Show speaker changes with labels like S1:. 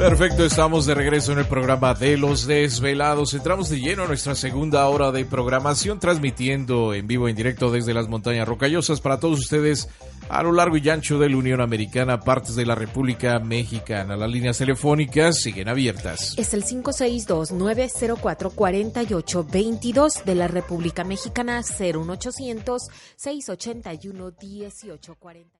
S1: Perfecto, estamos de regreso en el programa de Los Desvelados. Entramos de lleno a nuestra segunda hora de programación, transmitiendo en vivo, en directo desde las montañas rocallosas para todos ustedes a lo largo y ancho de la Unión Americana, partes de la República Mexicana. Las líneas telefónicas siguen abiertas.
S2: Es el 562-904-4822 de la República Mexicana, 01800-681-1840.